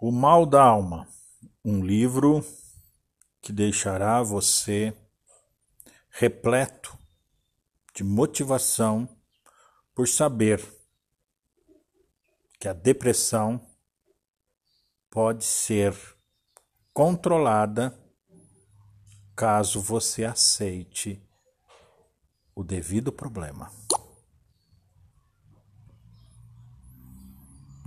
O Mal da Alma, um livro que deixará você repleto de motivação por saber que a depressão pode ser controlada caso você aceite o devido problema.